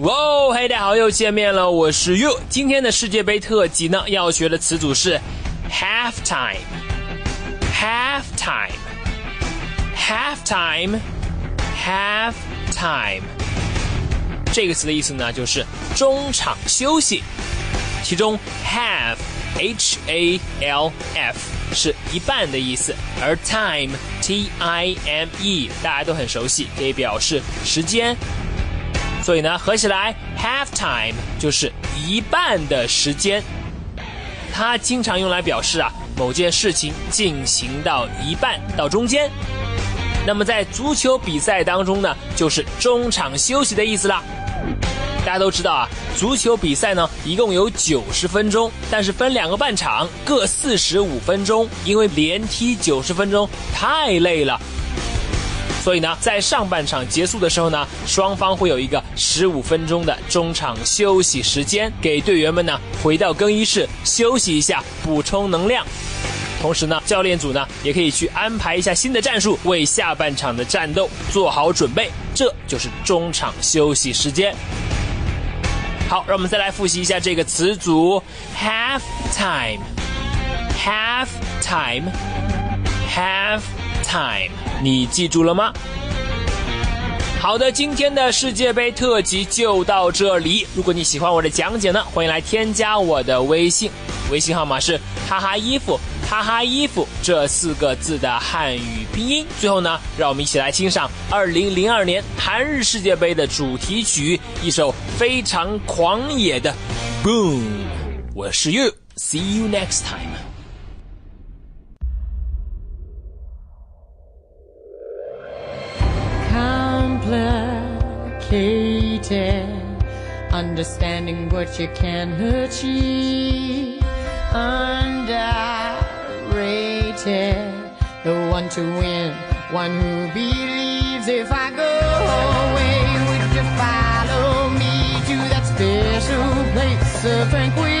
哇哦，嘿，大家好，又见面了，我是 You。今天的世界杯特辑呢，要学的词组是 half time，half time，half time，half time。这个词的意思呢，就是中场休息。其中 half h a l f 是一半的意思，而 time t i m e 大家都很熟悉，可以表示时间。所以呢，合起来，half time 就是一半的时间。它经常用来表示啊某件事情进行到一半到中间。那么在足球比赛当中呢，就是中场休息的意思啦。大家都知道啊，足球比赛呢一共有九十分钟，但是分两个半场，各四十五分钟，因为连踢九十分钟太累了。所以呢，在上半场结束的时候呢，双方会有一个十五分钟的中场休息时间，给队员们呢回到更衣室休息一下，补充能量。同时呢，教练组呢也可以去安排一下新的战术，为下半场的战斗做好准备。这就是中场休息时间。好，让我们再来复习一下这个词组：half time，half time，half Time，你记住了吗？好的，今天的世界杯特辑就到这里。如果你喜欢我的讲解呢，欢迎来添加我的微信，微信号码是哈哈衣服哈哈衣服这四个字的汉语拼音。最后呢，让我们一起来欣赏二零零二年韩日世界杯的主题曲，一首非常狂野的 Boom。我是 You，See you next time。Complicated. Understanding what you can achieve. Underrated. The one to win, one who believes if I go away, would you follow me to that special place of tranquility?